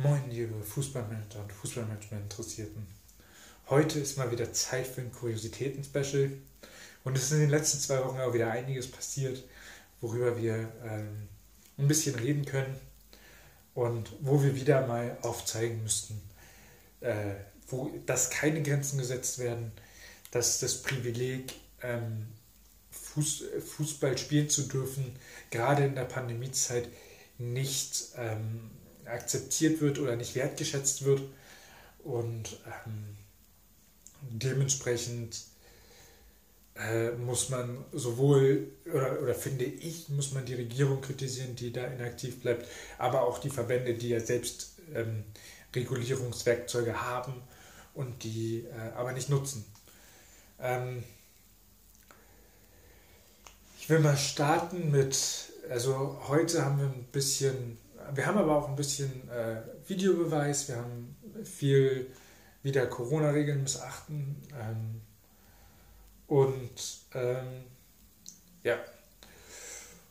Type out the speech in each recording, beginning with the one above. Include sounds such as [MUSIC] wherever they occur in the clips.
Moin, liebe Fußballmanager und Fußballmanagement-Interessierten. Heute ist mal wieder Zeit für ein Kuriositäten-Special. Und es ist in den letzten zwei Wochen auch wieder einiges passiert, worüber wir ähm, ein bisschen reden können und wo wir wieder mal aufzeigen müssten, äh, wo, dass keine Grenzen gesetzt werden, dass das Privileg, ähm, Fuß, Fußball spielen zu dürfen, gerade in der Pandemiezeit nicht ähm, akzeptiert wird oder nicht wertgeschätzt wird. Und ähm, dementsprechend äh, muss man sowohl, oder, oder finde ich, muss man die Regierung kritisieren, die da inaktiv bleibt, aber auch die Verbände, die ja selbst ähm, Regulierungswerkzeuge haben und die äh, aber nicht nutzen. Ähm, ich will mal starten mit, also heute haben wir ein bisschen wir haben aber auch ein bisschen äh, Videobeweis, wir haben viel wieder Corona-Regeln missachten. Ähm, und ähm, ja.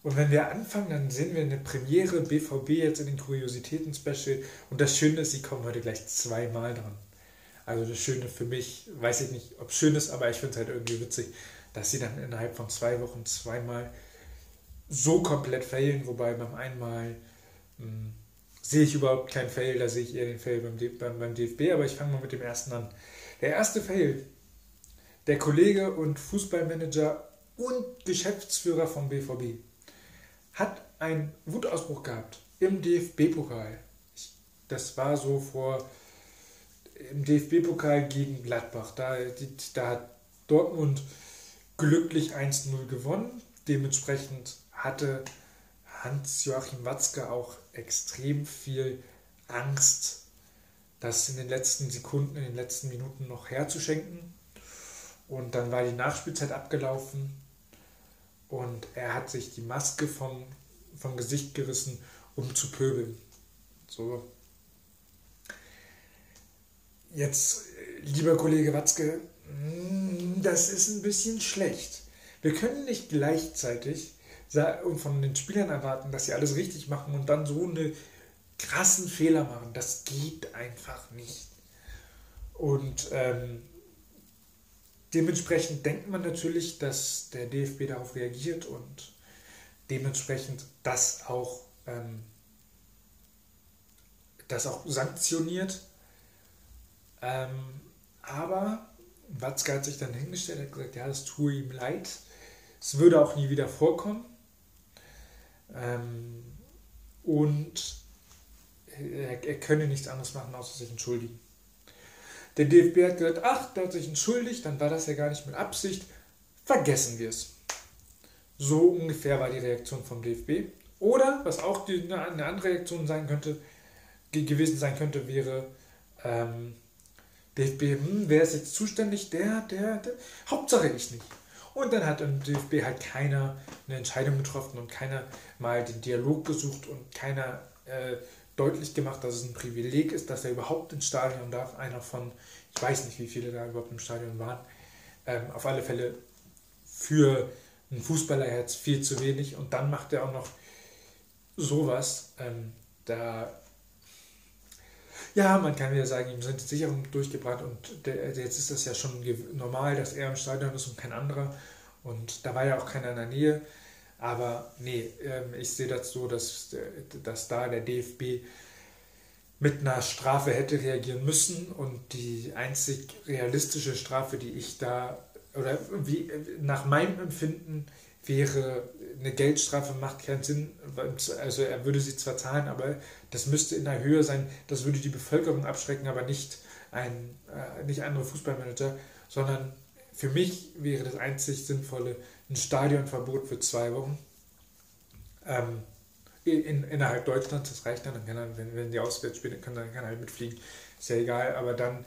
Und wenn wir anfangen, dann sehen wir eine Premiere BVB jetzt in den Kuriositäten-Special. Und das Schöne ist, sie kommen heute gleich zweimal dran. Also das Schöne für mich, weiß ich nicht, ob es schön ist, aber ich finde es halt irgendwie witzig, dass sie dann innerhalb von zwei Wochen zweimal so komplett failen, wobei beim einmal hm, sehe ich überhaupt keinen Fail, da sehe ich eher den Fail beim, beim, beim DFB, aber ich fange mal mit dem ersten an. Der erste Fail, der Kollege und Fußballmanager und Geschäftsführer vom BVB hat einen Wutausbruch gehabt im DFB-Pokal. Das war so vor im DFB-Pokal gegen Gladbach. Da, da hat Dortmund glücklich 1-0 gewonnen. Dementsprechend hatte Hans-Joachim Watzke auch extrem viel Angst, das in den letzten Sekunden, in den letzten Minuten noch herzuschenken. Und dann war die Nachspielzeit abgelaufen und er hat sich die Maske vom, vom Gesicht gerissen, um zu pöbeln. So. Jetzt, lieber Kollege Watzke, mm, das ist ein bisschen schlecht. Wir können nicht gleichzeitig und von den Spielern erwarten, dass sie alles richtig machen und dann so eine krassen Fehler machen. Das geht einfach nicht. Und ähm, dementsprechend denkt man natürlich, dass der DFB darauf reagiert und dementsprechend das auch, ähm, das auch sanktioniert. Ähm, aber Watzke hat sich dann hingestellt, hat gesagt, ja, das tue ihm leid. Es würde auch nie wieder vorkommen. Ähm, und er, er könne nichts anderes machen, außer sich entschuldigen. Der DFB hat gesagt, ach, der hat sich entschuldigt, dann war das ja gar nicht mit Absicht. Vergessen wir es. So ungefähr war die Reaktion vom DFB. Oder, was auch die, eine andere Reaktion sein könnte, gewesen sein könnte, wäre, ähm, DFB, hm, wer ist jetzt zuständig? Der, der, der, Hauptsache ich nicht. Und dann hat im DFB halt keiner eine Entscheidung getroffen und keiner mal den Dialog gesucht und keiner äh, deutlich gemacht, dass es ein Privileg ist, dass er überhaupt ins Stadion darf. Einer von, ich weiß nicht, wie viele da überhaupt im Stadion waren. Ähm, auf alle Fälle für einen Fußballerherz viel zu wenig. Und dann macht er auch noch sowas. Ähm, da ja, man kann wieder sagen, ihm sind die Sicherungen durchgebrannt und der, jetzt ist das ja schon normal, dass er im Stadion ist und kein anderer. Und da war ja auch keiner in der Nähe. Aber nee, ähm, ich sehe das so, dass, dass da der DFB mit einer Strafe hätte reagieren müssen und die einzig realistische Strafe, die ich da, oder wie, nach meinem Empfinden wäre eine Geldstrafe macht keinen Sinn. Also er würde sie zwar zahlen, aber das müsste in der Höhe sein. Das würde die Bevölkerung abschrecken, aber nicht ein äh, nicht andere Fußballmanager, sondern für mich wäre das einzig sinnvolle ein Stadionverbot für zwei Wochen. Ähm, in, innerhalb Deutschlands, das reicht dann, dann kann er, wenn, wenn die auswärts spielen, kann, dann kann er halt mitfliegen, ist ja egal, aber dann,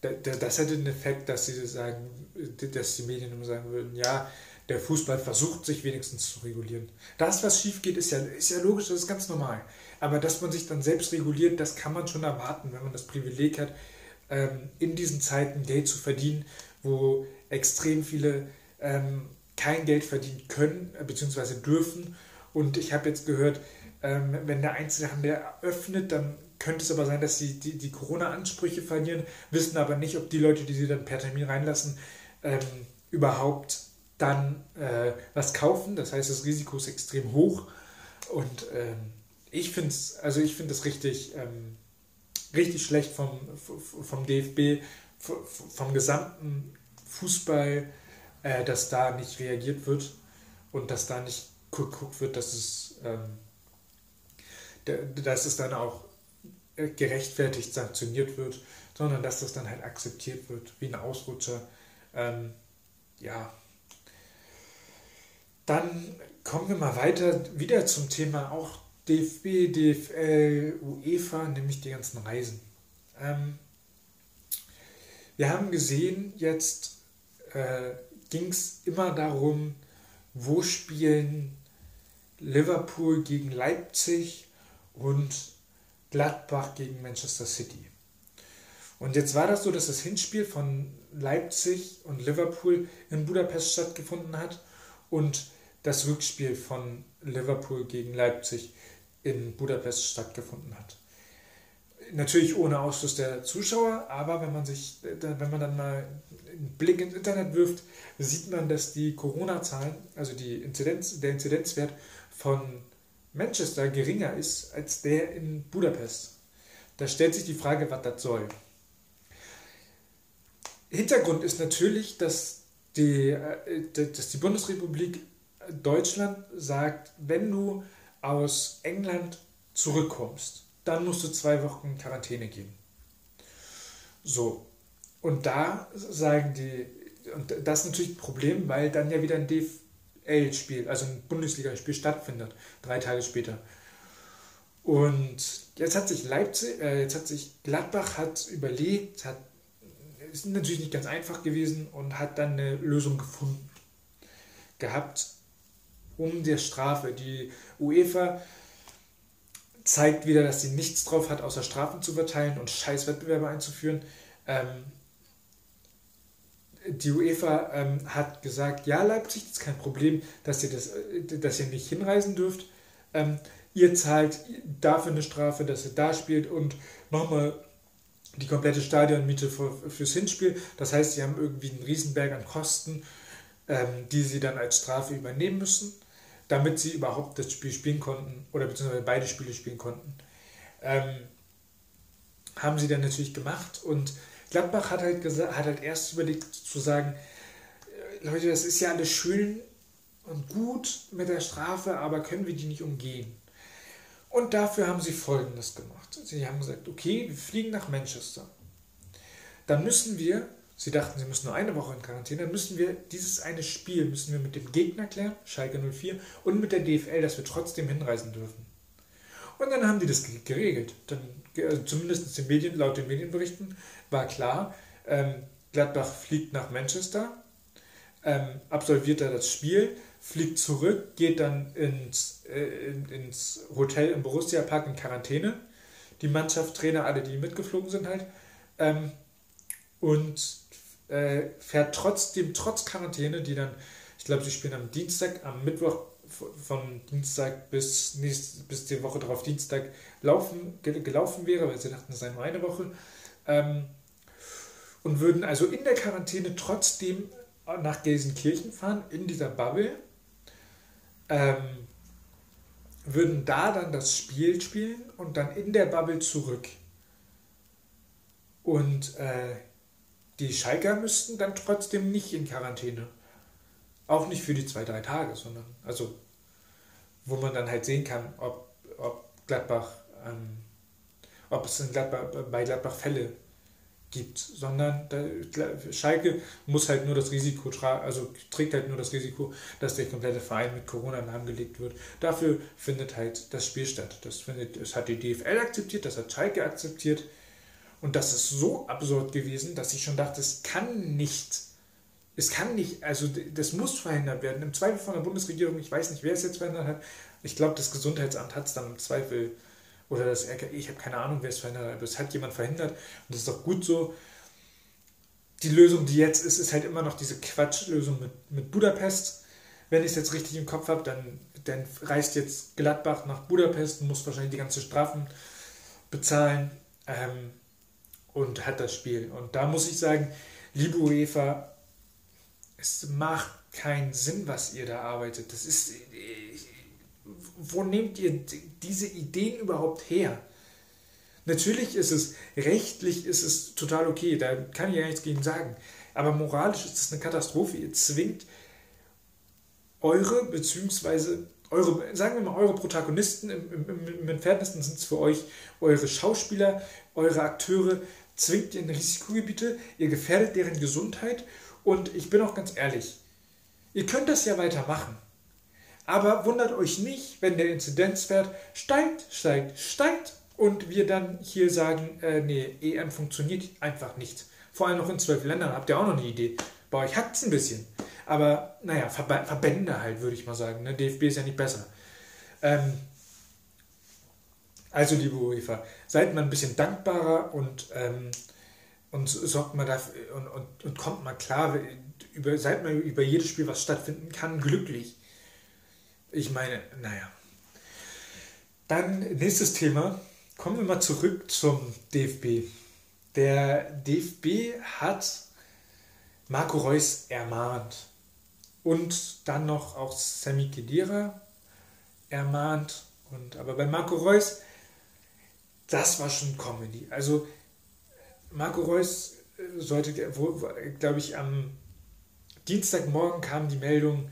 das hätte den Effekt, dass sie sagen, dass die Medien immer sagen würden, ja, der Fußball versucht sich wenigstens zu regulieren. Das, was schief geht, ist ja, ist ja logisch, das ist ganz normal. Aber dass man sich dann selbst reguliert, das kann man schon erwarten, wenn man das Privileg hat, ähm, in diesen Zeiten Geld zu verdienen, wo extrem viele ähm, kein Geld verdienen können äh, bzw. dürfen. Und ich habe jetzt gehört, Ähm, wenn der Einzelhandel öffnet, dann könnte es aber sein, dass sie die, die Corona-Ansprüche verlieren, wissen aber nicht, ob die Leute, die sie dann per Termin reinlassen, überhaupt dann äh, was kaufen. Das heißt, das Risiko ist extrem hoch. Und ähm, ich finde es, also ich finde es richtig, ähm, richtig schlecht vom, vom DFB, vom gesamten Fußball, äh, dass da nicht reagiert wird und dass da nicht geguckt wird, dass es, ähm, dass es dann auch äh, gerechtfertigt sanktioniert wird, sondern dass das dann halt akzeptiert wird, wie ein Ausrutscher. Ähm, ja. Dann kommen wir mal weiter, wieder zum Thema auch DFB, DFL, UEFA, nämlich die ganzen Reisen. Ähm, wir haben gesehen, jetzt äh, ging es immer darum, wo spielen Liverpool gegen Leipzig und Gladbach gegen Manchester City. Und jetzt war das so, dass das Hinspiel von Leipzig und Liverpool in Budapest stattgefunden hat und das Rückspiel von Liverpool gegen Leipzig in Budapest stattgefunden hat. Natürlich ohne Ausschluss der Zuschauer, aber wenn man sich, wenn man dann mal einen Blick ins Internet wirft, sieht man, dass die Corona-Zahlen, also die Inzidenz, der Inzidenzwert von Manchester geringer ist als der in Budapest. Da stellt sich die Frage, was das soll. Hintergrund ist natürlich, dass die, äh, dass die Bundesrepublik Deutschland sagt, wenn du aus England zurückkommst, dann musst du zwei Wochen in Quarantäne gehen. So. Und da sagen die, und das ist natürlich ein Problem, weil dann ja wieder ein DFL-Spiel, also ein Bundesligaspiel stattfindet, drei Tage später. Und jetzt hat sich Leipzig, äh, jetzt hat sich Gladbach hat überlegt, hat, ist natürlich nicht ganz einfach gewesen und hat dann eine Lösung gefunden gehabt, um der Strafe. Die UEFA zeigt wieder, dass sie nichts drauf hat, außer Strafen zu verteilen und scheiß Wettbewerbe einzuführen. Ähm, die UEFA ähm, hat gesagt, ja, Leipzig ist kein Problem, dass ihr, das, äh, dass ihr nicht hinreisen dürft. Ähm, ihr zahlt dafür eine Strafe, dass ihr da spielt und nochmal die komplette Stadionmiete für, fürs Hinspiel. Das heißt, sie haben irgendwie einen Riesenberg an Kosten, ähm, die sie dann als Strafe übernehmen müssen, damit sie überhaupt das Spiel spielen konnten oder beziehungsweise beide Spiele spielen konnten. Ähm, haben sie dann natürlich gemacht und Gladbach hat halt, gesagt, hat halt erst überlegt zu sagen, äh, Leute, das ist ja alles schön und gut mit der Strafe, aber können wir die nicht umgehen? Und dafür haben sie Folgendes gemacht. Sie haben gesagt, okay, wir fliegen nach Manchester. Dann müssen wir, sie dachten, sie müssen nur eine Woche in Quarantäne, dann müssen wir dieses eine Spiel, müssen wir mit dem Gegner klären, Schalke 04, und mit der DFL, dass wir trotzdem hinreisen dürfen. Und dann haben die das geregelt. Dann, also zumindest den Medien, laut den Medienberichten war klar, ähm, Gladbach fliegt nach Manchester, ähm, absolviert da das Spiel, fliegt zurück, geht dann ins, äh, in, ins Hotel im Borussia Park in Quarantäne. Die Mannschaft, Trainer, alle, die mitgeflogen sind halt. Ähm, und äh, fährt trotzdem, trotz Quarantäne, die dann, ich glaube, sie spielen am Dienstag, am Mittwoch von Dienstag bis, nächst, bis die Woche darauf Dienstag laufen, gelaufen wäre, weil sie dachten, es sei nur eine Woche. Ähm, und würden also in der Quarantäne trotzdem nach Gelsenkirchen fahren, in dieser Bubble, ähm, würden da dann das Spiel spielen und dann in der Bubble zurück. Und äh, die Schalker müssten dann trotzdem nicht in Quarantäne. Auch nicht für die zwei, drei Tage, sondern, also, wo man dann halt sehen kann, ob, ob Gladbach, ähm, ob es in Gladbach, bei Gladbach Fälle gibt, sondern Schalke muss halt nur das Risiko tragen, also trägt halt nur das Risiko, dass der komplette Verein mit Corona lahmgelegt wird. Dafür findet halt das Spiel statt. Das, findet, das hat die DFL akzeptiert, das hat Schalke akzeptiert. Und das ist so absurd gewesen, dass ich schon dachte, es kann nicht, es kann nicht, also das muss verhindert werden. Im Zweifel von der Bundesregierung, ich weiß nicht, wer es jetzt verhindert hat, ich glaube, das Gesundheitsamt hat es dann im Zweifel oder das ich habe keine Ahnung, wer es verhindert hat, aber es hat jemand verhindert und das ist doch gut so. Die Lösung, die jetzt ist, ist halt immer noch diese Quatschlösung mit, mit Budapest. Wenn ich es jetzt richtig im Kopf habe, dann dann reist jetzt Gladbach nach Budapest und muss wahrscheinlich die ganze Strafen bezahlen ähm, und hat das Spiel. Und da muss ich sagen, liebe UEFA, es macht keinen Sinn, was ihr da arbeitet. Das ist, wo nehmt ihr diese Ideen überhaupt her? Natürlich ist es, rechtlich ist es total okay, da kann ich ja nichts gegen sagen. Aber moralisch ist es eine Katastrophe. Ihr zwingt eure, beziehungsweise eure, sagen wir mal, eure Protagonisten, im, im, im entferntesten sind es für euch eure Schauspieler, eure Akteure, zwingt ihr in Risikogebiete, ihr gefährdet deren Gesundheit und ich bin auch ganz ehrlich, ihr könnt das ja weitermachen. Aber wundert euch nicht, wenn der Inzidenzwert steigt, steigt, steigt und wir dann hier sagen, äh, nee, EM funktioniert einfach nicht. Vor allem noch in zwölf Ländern habt ihr auch noch eine Idee. Bei euch hackt es ein bisschen. Aber naja, Verb Verbände halt, würde ich mal sagen. Ne? DFB ist ja nicht besser. Ähm, also, liebe UEFA, seid mal ein bisschen dankbarer und, ähm, und sorgt mal dafür und, und, und kommt mal klar, über, seid mal über jedes Spiel, was stattfinden kann, glücklich. Ich meine, naja. Dann nächstes Thema. Kommen wir mal zurück zum DFB. Der DFB hat Marco Reus ermahnt und dann noch auch Sammy Kedira ermahnt. Und, aber bei Marco Reus, das war schon Comedy. Also Marco Reus sollte, glaube ich, am Dienstagmorgen kam die Meldung,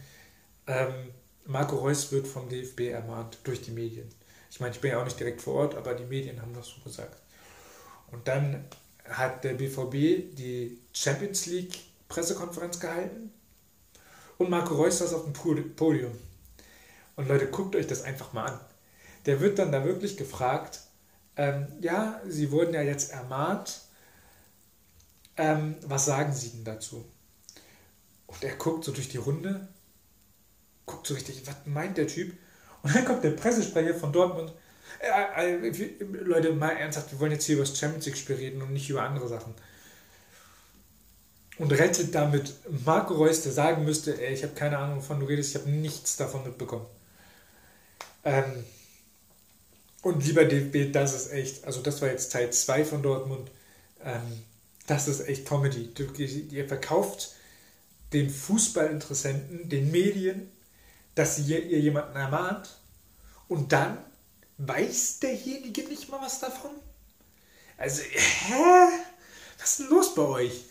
ähm, Marco Reus wird vom DFB ermahnt durch die Medien. Ich meine, ich bin ja auch nicht direkt vor Ort, aber die Medien haben das so gesagt. Und dann hat der BVB die Champions League Pressekonferenz gehalten und Marco Reus saß auf dem Podium. Und Leute, guckt euch das einfach mal an. Der wird dann da wirklich gefragt, ähm, ja, Sie wurden ja jetzt ermahnt, ähm, was sagen Sie denn dazu? Und er guckt so durch die Runde, guckt so richtig, was meint der Typ? Und dann kommt der Pressesprecher von Dortmund. Äh, äh, Leute, mal ernsthaft, wir wollen jetzt hier über das Champions League-Spiel reden und nicht über andere Sachen. Und rettet damit Marco Reus, der sagen müsste, ey, ich habe keine Ahnung, wovon du redest, ich habe nichts davon mitbekommen. Ähm, und lieber DFB, das ist echt, also das war jetzt Teil 2 von Dortmund, ähm, das ist echt Comedy. ihr verkauft den Fußballinteressenten, den Medien, dass ihr, ihr jemanden ermahnt und dann weiß derjenige nicht mal was davon? Also, hä? Was ist denn los bei euch?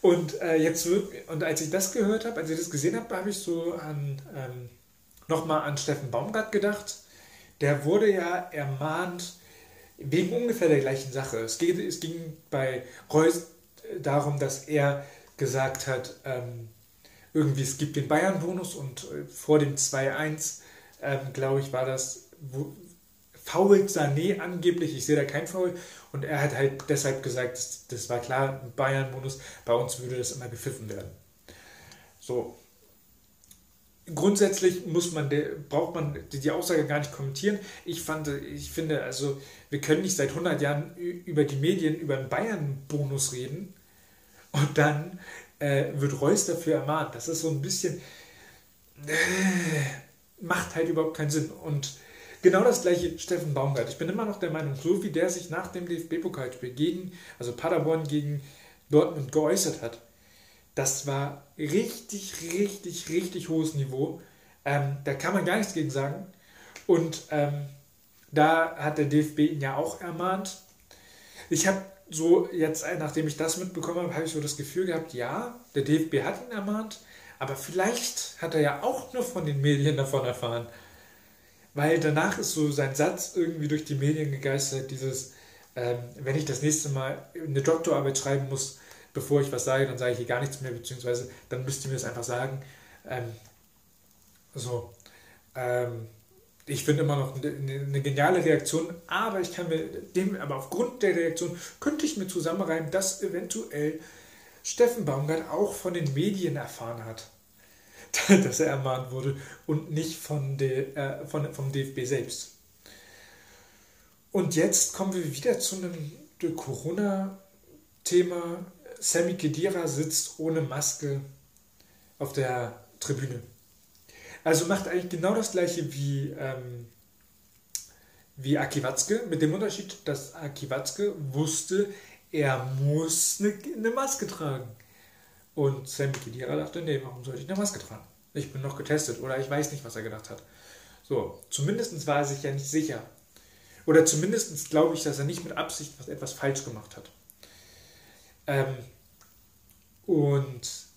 Und äh, jetzt und als ich das gehört habe, als ich das gesehen habe, habe ich so an ähm, nochmal an Steffen Baumgart gedacht. Der wurde ja ermahnt wegen ungefähr der gleichen Sache. Es, geht, es ging bei Reus darum, dass er gesagt hat, ähm, irgendwie es gibt den Bayern-Bonus und äh, vor dem 2-1, ähm, glaube ich, war das, wo, fault Sané angeblich, ich sehe da kein Foul und er hat halt deshalb gesagt, das, das war klar, Bayern-Bonus, bei uns würde das immer gepfiffen werden. So. Grundsätzlich muss man, braucht man die Aussage gar nicht kommentieren. Ich, fand, ich finde, also wir können nicht seit 100 Jahren über die Medien über einen Bayern-Bonus reden und dann äh, wird Reus dafür ermahnt. Das ist so ein bisschen, äh, macht halt überhaupt keinen Sinn. Und genau das gleiche Steffen Baumgart. Ich bin immer noch der Meinung, so wie der sich nach dem DFB-Pokalspiel gegen, also Paderborn gegen Dortmund geäußert hat, das war richtig, richtig, richtig hohes Niveau. Ähm, da kann man gar nichts gegen sagen. Und ähm, da hat der DFB ihn ja auch ermahnt. Ich habe so jetzt, nachdem ich das mitbekommen habe, habe ich so das Gefühl gehabt, ja, der DFB hat ihn ermahnt, aber vielleicht hat er ja auch nur von den Medien davon erfahren. Weil danach ist so sein Satz irgendwie durch die Medien gegeistert, dieses, ähm, wenn ich das nächste Mal eine Doktorarbeit schreiben muss, bevor ich was sage, dann sage ich hier gar nichts mehr, beziehungsweise dann müsst ihr mir das einfach sagen. Ähm, so. Ähm, ich finde immer noch eine, geniale Reaktion, aber ich kann mir dem, aber aufgrund der Reaktion könnte ich mir zusammenreimen, dass eventuell Steffen Baumgart auch von den Medien erfahren hat. [LAUGHS] dass er ermahnt wurde und nicht von der, äh, von, vom DFB selbst. Und jetzt kommen wir wieder zu einem Corona-Thema. Sammy Kedira sitzt ohne Maske auf der Tribüne. Also macht eigentlich genau das gleiche wie, ähm, wie Aki Watzke, mit dem Unterschied, dass Aki Watzke wusste, er muss eine, eine Maske tragen. Und Sammy Kedira dachte, nee, warum sollte ich eine Maske tragen? Ich bin noch getestet oder ich weiß nicht, was er gedacht hat. So, zumindest war er sich ja nicht sicher. Oder zumindest glaube ich, dass er nicht mit Absicht was etwas falsch gemacht hat. Ähm, und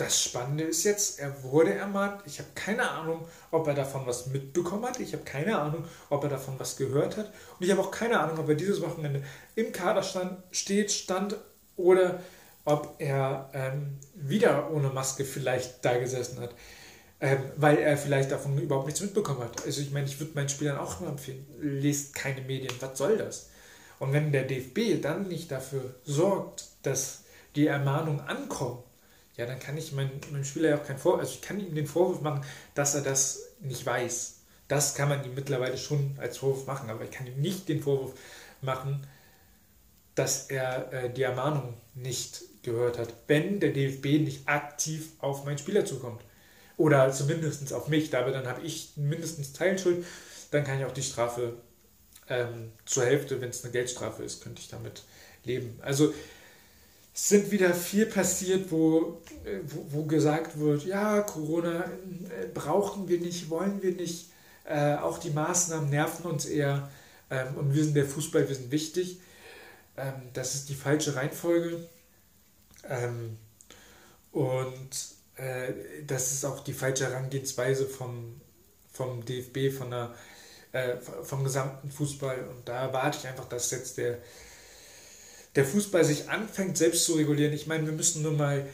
das Spannende ist jetzt, er wurde ermahnt. Ich habe keine Ahnung, ob er davon was mitbekommen hat. Ich habe keine Ahnung, ob er davon was gehört hat. Und ich habe auch keine Ahnung, ob er dieses Wochenende im Kader stand, steht, stand oder ob er ähm, wieder ohne Maske vielleicht da gesessen hat ähm, weil er vielleicht davon überhaupt nichts mitbekommen hat. Also ich meine, ich würde meinen Spielern auch nur empfehlen, lest keine Medien, was soll das? Und wenn der DFB dann nicht dafür sorgt, dass die Ermahnungen ankommen, ja, dann kann ich meinem, meinem Spieler ja auch keinen Vorwurf, also ich kann ihm den Vorwurf machen, dass er das nicht weiß. Das kann man ihm mittlerweile schon als Vorwurf machen, aber ich kann ihm nicht den Vorwurf machen, dass er äh, die Ermahnung nicht gehört hat, wenn der DFB nicht aktiv auf meinen Spieler zukommt. Oder zumindest auf mich, aber dann habe ich mindestens Teilschuld. Dann kann ich auch die Strafe ähm, zur Hälfte, wenn es eine Geldstrafe ist, könnte ich damit leben. Also sind wieder viel passiert, wo, äh, wo, wo gesagt wird, ja, Corona äh, brauchen wir nicht, wollen wir nicht. Äh, auch die Maßnahmen nerven uns eher. Ähm, und wir sind der Fußball, wir sind wichtig. Ähm, das ist die falsche Reihenfolge. Ähm, und äh, das ist auch die falsche Herangehensweise vom, vom DFB, von der, äh, vom gesamten Fußball. Und da erwarte ich einfach, dass jetzt der, der Fußball sich anfängt, selbst zu regulieren. Ich meine, wir müssen nur mal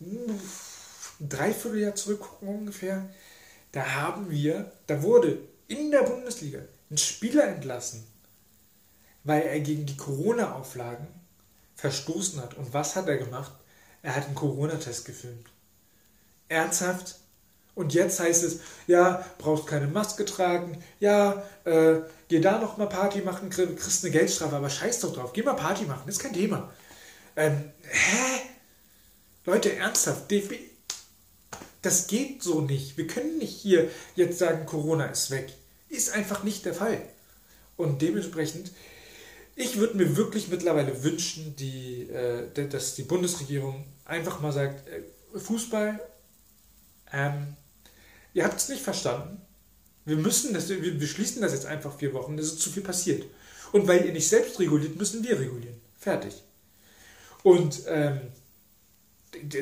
ein Dreivierteljahr zurückgucken ungefähr. Da haben wir, da wurde in der Bundesliga ein Spieler entlassen, weil er gegen die Corona-Auflagen verstoßen hat. Und was hat er gemacht? Er hat einen Corona-Test gefilmt. Ernsthaft? Und jetzt heißt es, ja, brauchst keine Maske tragen, ja, äh, geh da noch mal Party machen, kriegst eine Geldstrafe, aber scheiß doch drauf, geh mal Party machen, ist kein Thema. Ähm, hä? Leute, ernsthaft, das geht so nicht. Wir können nicht hier jetzt sagen, Corona ist weg. Ist einfach nicht der Fall. Und dementsprechend, ich würde mir wirklich mittlerweile wünschen, die, äh, dass die Bundesregierung einfach mal sagt, äh, Fußball ähm, ihr habt es nicht verstanden. Wir müssen das, wir, wir schließen das jetzt einfach vier Wochen, es ist zu viel passiert. Und weil ihr nicht selbst reguliert, müssen wir regulieren. Fertig. Und ähm,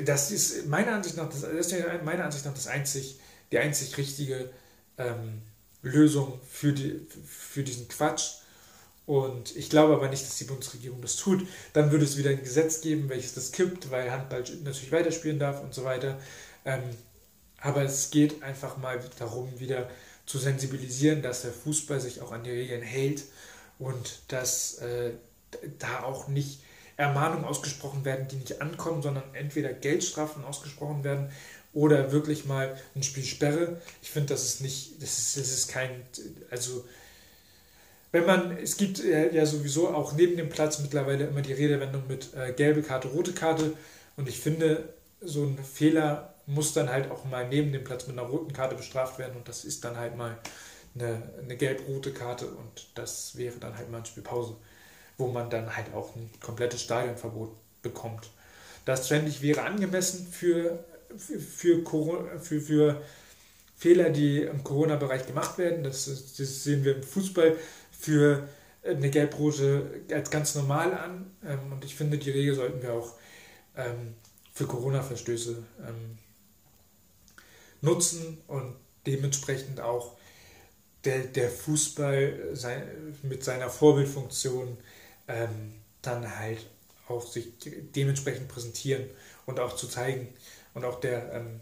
das ist meiner Ansicht nach das, das meiner Ansicht nach das einzig, die einzig richtige ähm, Lösung für, die, für diesen Quatsch. Und ich glaube aber nicht, dass die Bundesregierung das tut. Dann würde es wieder ein Gesetz geben, welches das kippt, weil Handball natürlich weiterspielen darf und so weiter. Ähm, aber es geht einfach mal darum, wieder zu sensibilisieren, dass der Fußball sich auch an die Regeln hält und dass äh, da auch nicht Ermahnungen ausgesprochen werden, die nicht ankommen, sondern entweder Geldstrafen ausgesprochen werden oder wirklich mal ein Spiel Sperre. Ich finde, das ist nicht, das ist, das ist kein, also wenn man, es gibt ja sowieso auch neben dem Platz mittlerweile immer die Redewendung mit äh, gelbe Karte, rote Karte und ich finde, so ein Fehler muss dann halt auch mal neben dem Platz mit einer roten Karte bestraft werden und das ist dann halt mal eine, eine gelb-rote Karte und das wäre dann halt mal eine Spielpause, wo man dann halt auch ein komplettes Stadionverbot bekommt. Das fände ich wäre angemessen für, für, für, für, für Fehler, die im Corona-Bereich gemacht werden. Das, das, sehen wir im Fußball für eine gelb-rote als ganz normal an ähm, und ich finde, die Regel sollten wir auch ähm, für Corona-Verstöße ähm, nutzen und dementsprechend auch der, der Fußball sein, mit seiner Vorbildfunktion ähm, dann halt auch sich dementsprechend präsentieren und auch zu zeigen und auch der, ähm,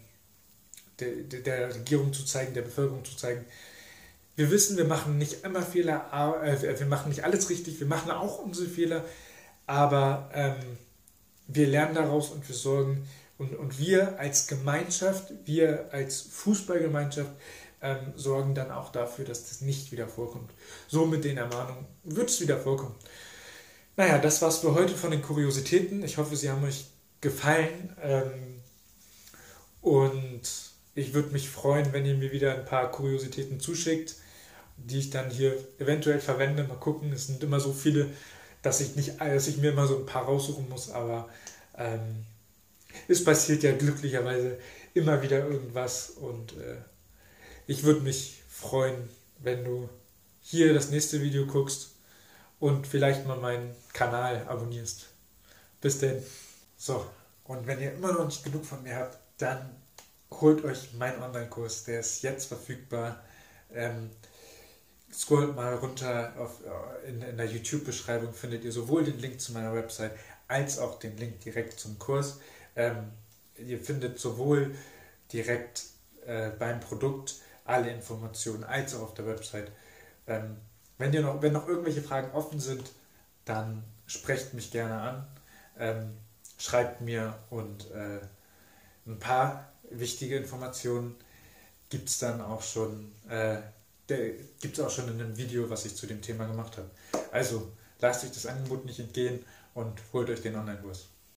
der, der Regierung zu zeigen, der Bevölkerung zu zeigen, wir wissen, wir machen nicht immer Fehler, äh, wir machen nicht alles richtig, wir machen auch unsere Fehler, aber ähm, wir lernen daraus und wir sorgen und, und wir als Gemeinschaft, wir als Fußballgemeinschaft ähm, sorgen dann auch dafür, dass das nicht wieder vorkommt. So mit den Ermahnungen wird es wieder vorkommen. Naja, das war's für heute von den Kuriositäten. Ich hoffe, sie haben euch gefallen. Ähm, und ich würde mich freuen, wenn ihr mir wieder ein paar Kuriositäten zuschickt, die ich dann hier eventuell verwende. Mal gucken, es sind immer so viele, dass ich, nicht, dass ich mir immer so ein paar raussuchen muss, aber ähm, es passiert ja glücklicherweise immer wieder irgendwas und äh, ich würde mich freuen, wenn du hier das nächste Video guckst und vielleicht mal meinen Kanal abonnierst. Bis denn. So, und wenn ihr immer noch nicht genug von mir habt, dann holt euch meinen Online-Kurs, der ist jetzt verfügbar. Ähm, scrollt mal runter auf, äh, in, in der YouTube-Beschreibung, findet ihr sowohl den Link zu meiner Website als auch den Link direkt zum Kurs. Ähm, ihr findet sowohl direkt äh, beim Produkt alle Informationen als auch auf der Website. Ähm, wenn, ihr noch, wenn noch irgendwelche Fragen offen sind, dann sprecht mich gerne an, ähm, schreibt mir und äh, ein paar wichtige Informationen gibt es dann auch schon, äh, gibt es auch schon in einem Video, was ich zu dem Thema gemacht habe. Also lasst euch das Angebot nicht entgehen und holt euch den Online-Kurs.